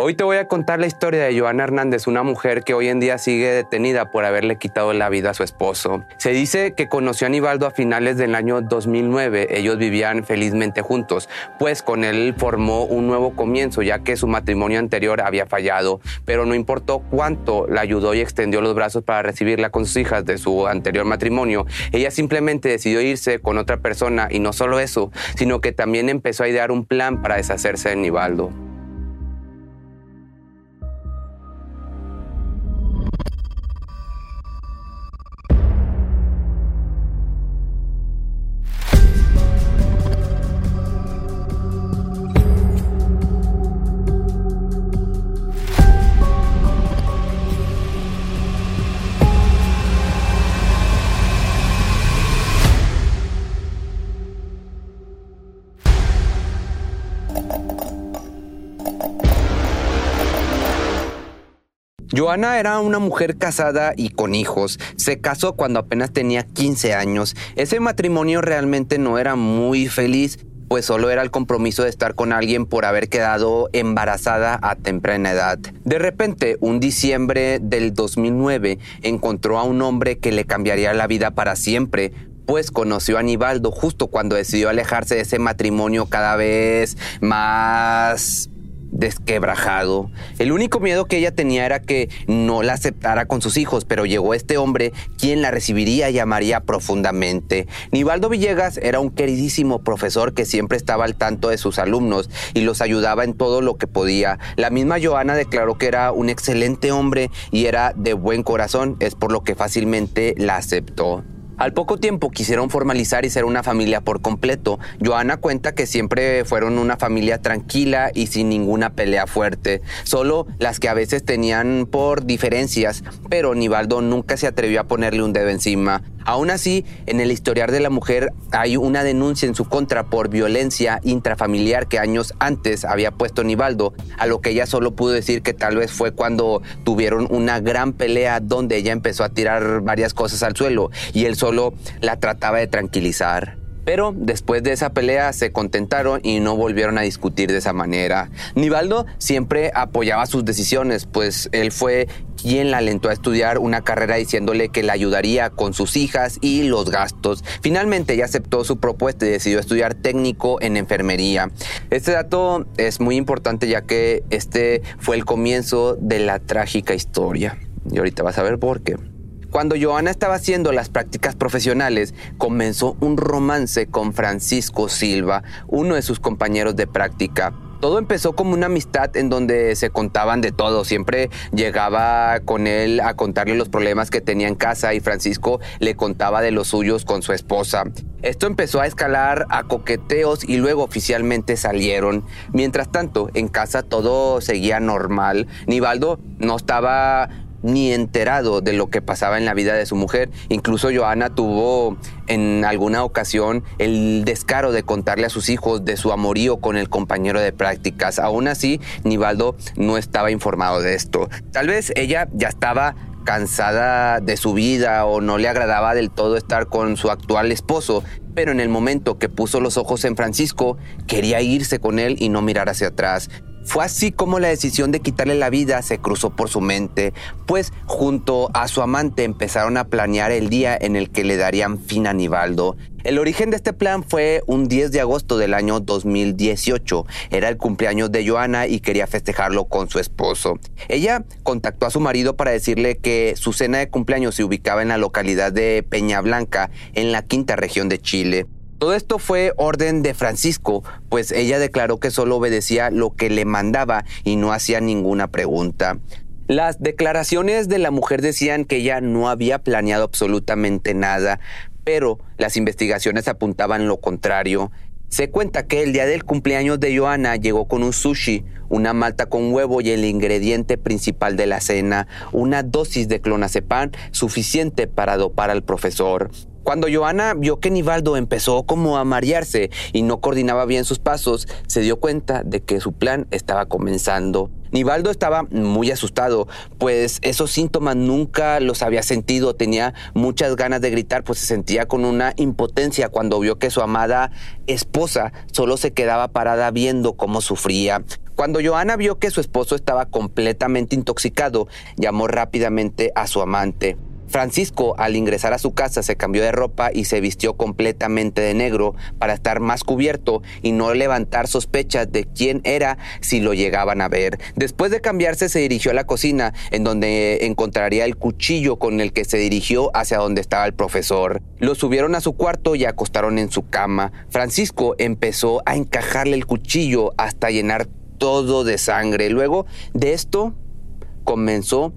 Hoy te voy a contar la historia de Joana Hernández, una mujer que hoy en día sigue detenida por haberle quitado la vida a su esposo. Se dice que conoció a Aníbaldo a finales del año 2009. Ellos vivían felizmente juntos, pues con él formó un nuevo comienzo, ya que su matrimonio anterior había fallado. Pero no importó cuánto la ayudó y extendió los brazos para recibirla con sus hijas de su anterior matrimonio. Ella simplemente decidió irse con otra persona y no solo eso, sino que también empezó a idear un plan para deshacerse de Aníbaldo. Joana era una mujer casada y con hijos. Se casó cuando apenas tenía 15 años. Ese matrimonio realmente no era muy feliz, pues solo era el compromiso de estar con alguien por haber quedado embarazada a temprana edad. De repente, un diciembre del 2009, encontró a un hombre que le cambiaría la vida para siempre, pues conoció a Aníbaldo justo cuando decidió alejarse de ese matrimonio cada vez más desquebrajado. El único miedo que ella tenía era que no la aceptara con sus hijos, pero llegó este hombre quien la recibiría y amaría profundamente. Nivaldo Villegas era un queridísimo profesor que siempre estaba al tanto de sus alumnos y los ayudaba en todo lo que podía. La misma Joana declaró que era un excelente hombre y era de buen corazón, es por lo que fácilmente la aceptó. Al poco tiempo quisieron formalizar y ser una familia por completo. Joana cuenta que siempre fueron una familia tranquila y sin ninguna pelea fuerte, solo las que a veces tenían por diferencias, pero Nivaldo nunca se atrevió a ponerle un dedo encima. Aún así, en el historial de la mujer hay una denuncia en su contra por violencia intrafamiliar que años antes había puesto Nivaldo, a lo que ella solo pudo decir que tal vez fue cuando tuvieron una gran pelea donde ella empezó a tirar varias cosas al suelo y él solo la trataba de tranquilizar. Pero después de esa pelea se contentaron y no volvieron a discutir de esa manera. Nivaldo siempre apoyaba sus decisiones, pues él fue quien la alentó a estudiar una carrera diciéndole que la ayudaría con sus hijas y los gastos. Finalmente ella aceptó su propuesta y decidió estudiar técnico en enfermería. Este dato es muy importante ya que este fue el comienzo de la trágica historia. Y ahorita vas a ver por qué. Cuando Joana estaba haciendo las prácticas profesionales, comenzó un romance con Francisco Silva, uno de sus compañeros de práctica. Todo empezó como una amistad en donde se contaban de todo. Siempre llegaba con él a contarle los problemas que tenía en casa y Francisco le contaba de los suyos con su esposa. Esto empezó a escalar a coqueteos y luego oficialmente salieron. Mientras tanto, en casa todo seguía normal. Nivaldo no estaba ni enterado de lo que pasaba en la vida de su mujer. Incluso Joana tuvo en alguna ocasión el descaro de contarle a sus hijos de su amorío con el compañero de prácticas. Aún así, Nivaldo no estaba informado de esto. Tal vez ella ya estaba cansada de su vida o no le agradaba del todo estar con su actual esposo, pero en el momento que puso los ojos en Francisco, quería irse con él y no mirar hacia atrás. Fue así como la decisión de quitarle la vida se cruzó por su mente, pues junto a su amante empezaron a planear el día en el que le darían fin a Nivaldo. El origen de este plan fue un 10 de agosto del año 2018. Era el cumpleaños de Joana y quería festejarlo con su esposo. Ella contactó a su marido para decirle que su cena de cumpleaños se ubicaba en la localidad de Peña Blanca, en la quinta región de Chile. Todo esto fue orden de Francisco, pues ella declaró que solo obedecía lo que le mandaba y no hacía ninguna pregunta. Las declaraciones de la mujer decían que ella no había planeado absolutamente nada, pero las investigaciones apuntaban lo contrario. Se cuenta que el día del cumpleaños de Joana llegó con un sushi, una malta con huevo y el ingrediente principal de la cena, una dosis de clonazepam suficiente para dopar al profesor. Cuando Joana vio que Nivaldo empezó como a marearse y no coordinaba bien sus pasos, se dio cuenta de que su plan estaba comenzando. Nivaldo estaba muy asustado, pues esos síntomas nunca los había sentido, tenía muchas ganas de gritar, pues se sentía con una impotencia cuando vio que su amada esposa solo se quedaba parada viendo cómo sufría. Cuando Joana vio que su esposo estaba completamente intoxicado, llamó rápidamente a su amante. Francisco, al ingresar a su casa, se cambió de ropa y se vistió completamente de negro para estar más cubierto y no levantar sospechas de quién era si lo llegaban a ver. Después de cambiarse, se dirigió a la cocina, en donde encontraría el cuchillo con el que se dirigió hacia donde estaba el profesor. Lo subieron a su cuarto y acostaron en su cama. Francisco empezó a encajarle el cuchillo hasta llenar todo de sangre. Luego de esto, comenzó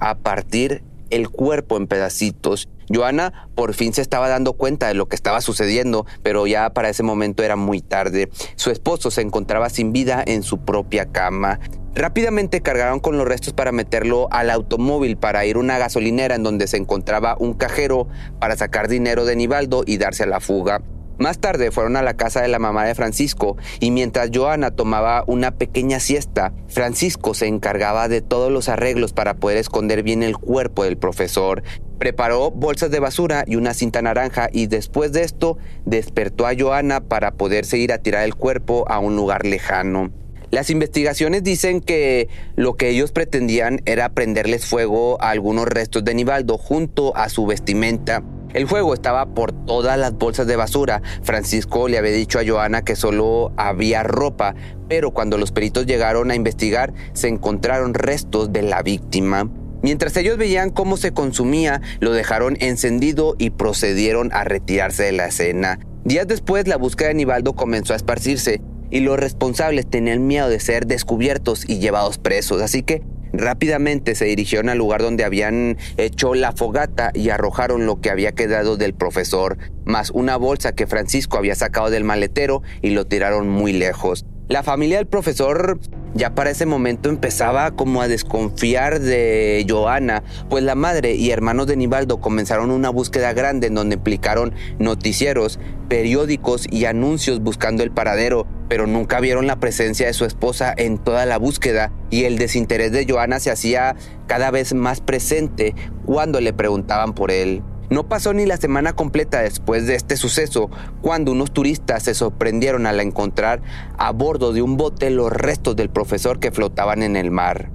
a partir el cuerpo en pedacitos. Joana por fin se estaba dando cuenta de lo que estaba sucediendo, pero ya para ese momento era muy tarde. Su esposo se encontraba sin vida en su propia cama. Rápidamente cargaron con los restos para meterlo al automóvil para ir a una gasolinera en donde se encontraba un cajero para sacar dinero de Nivaldo y darse a la fuga. Más tarde fueron a la casa de la mamá de Francisco y mientras Joana tomaba una pequeña siesta, Francisco se encargaba de todos los arreglos para poder esconder bien el cuerpo del profesor. Preparó bolsas de basura y una cinta naranja y después de esto despertó a Joana para poder seguir a tirar el cuerpo a un lugar lejano. Las investigaciones dicen que lo que ellos pretendían era prenderles fuego a algunos restos de Nivaldo junto a su vestimenta el fuego estaba por todas las bolsas de basura. Francisco le había dicho a Joana que solo había ropa, pero cuando los peritos llegaron a investigar se encontraron restos de la víctima. Mientras ellos veían cómo se consumía, lo dejaron encendido y procedieron a retirarse de la escena. Días después, la búsqueda de Nivaldo comenzó a esparcirse y los responsables tenían miedo de ser descubiertos y llevados presos, así que Rápidamente se dirigieron al lugar donde habían hecho la fogata y arrojaron lo que había quedado del profesor, más una bolsa que Francisco había sacado del maletero y lo tiraron muy lejos. La familia del profesor ya para ese momento empezaba como a desconfiar de Joana, pues la madre y hermanos de Nivaldo comenzaron una búsqueda grande en donde implicaron noticieros, periódicos y anuncios buscando el paradero, pero nunca vieron la presencia de su esposa en toda la búsqueda y el desinterés de Joana se hacía cada vez más presente cuando le preguntaban por él. No pasó ni la semana completa después de este suceso cuando unos turistas se sorprendieron al encontrar a bordo de un bote los restos del profesor que flotaban en el mar.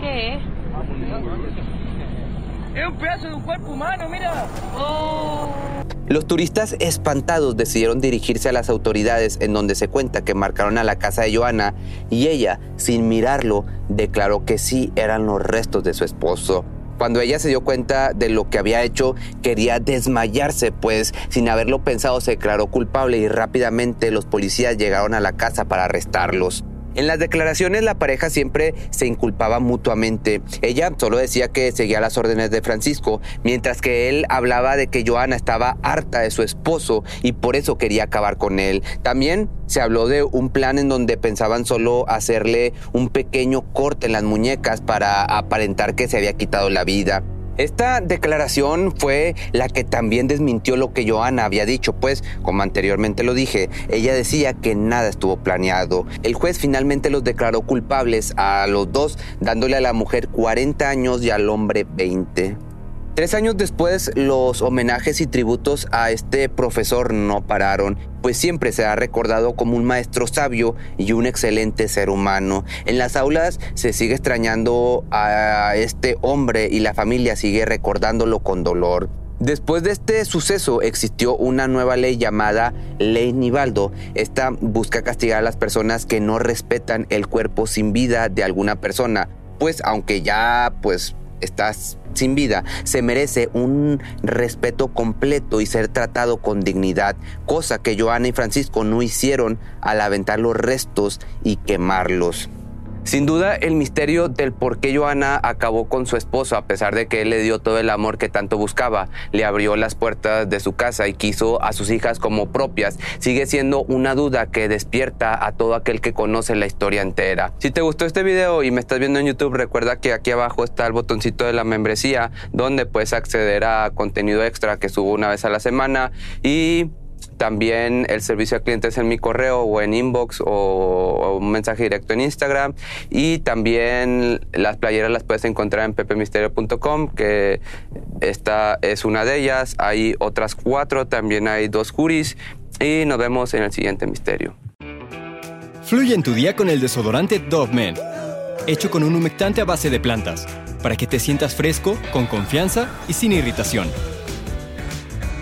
¿Qué? Es un pedazo de un cuerpo humano, mira. Oh. Los turistas espantados decidieron dirigirse a las autoridades en donde se cuenta que marcaron a la casa de Joana y ella, sin mirarlo, declaró que sí eran los restos de su esposo. Cuando ella se dio cuenta de lo que había hecho, quería desmayarse, pues sin haberlo pensado se declaró culpable y rápidamente los policías llegaron a la casa para arrestarlos. En las declaraciones la pareja siempre se inculpaba mutuamente. Ella solo decía que seguía las órdenes de Francisco, mientras que él hablaba de que Joana estaba harta de su esposo y por eso quería acabar con él. También se habló de un plan en donde pensaban solo hacerle un pequeño corte en las muñecas para aparentar que se había quitado la vida. Esta declaración fue la que también desmintió lo que Joana había dicho, pues, como anteriormente lo dije, ella decía que nada estuvo planeado. El juez finalmente los declaró culpables a los dos, dándole a la mujer 40 años y al hombre 20. Tres años después, los homenajes y tributos a este profesor no pararon, pues siempre se ha recordado como un maestro sabio y un excelente ser humano. En las aulas se sigue extrañando a este hombre y la familia sigue recordándolo con dolor. Después de este suceso existió una nueva ley llamada Ley Nivaldo. Esta busca castigar a las personas que no respetan el cuerpo sin vida de alguna persona, pues aunque ya pues estás sin vida, se merece un respeto completo y ser tratado con dignidad, cosa que Joana y Francisco no hicieron al aventar los restos y quemarlos. Sin duda, el misterio del por qué Joana acabó con su esposo, a pesar de que él le dio todo el amor que tanto buscaba, le abrió las puertas de su casa y quiso a sus hijas como propias, sigue siendo una duda que despierta a todo aquel que conoce la historia entera. Si te gustó este video y me estás viendo en YouTube, recuerda que aquí abajo está el botoncito de la membresía, donde puedes acceder a contenido extra que subo una vez a la semana. Y También el servicio a clientes en mi correo o en inbox o, un mensaje directo en Instagram. Y también las playeras las puedes encontrar en pepemisterio.com, que esta es una de ellas. Hay otras cuatro, también hay dos juris. Y nos vemos en el siguiente misterio. Fluye en tu día con el desodorante Dove Men, hecho con un humectante a base de plantas, para que te sientas fresco, con confianza y sin irritación.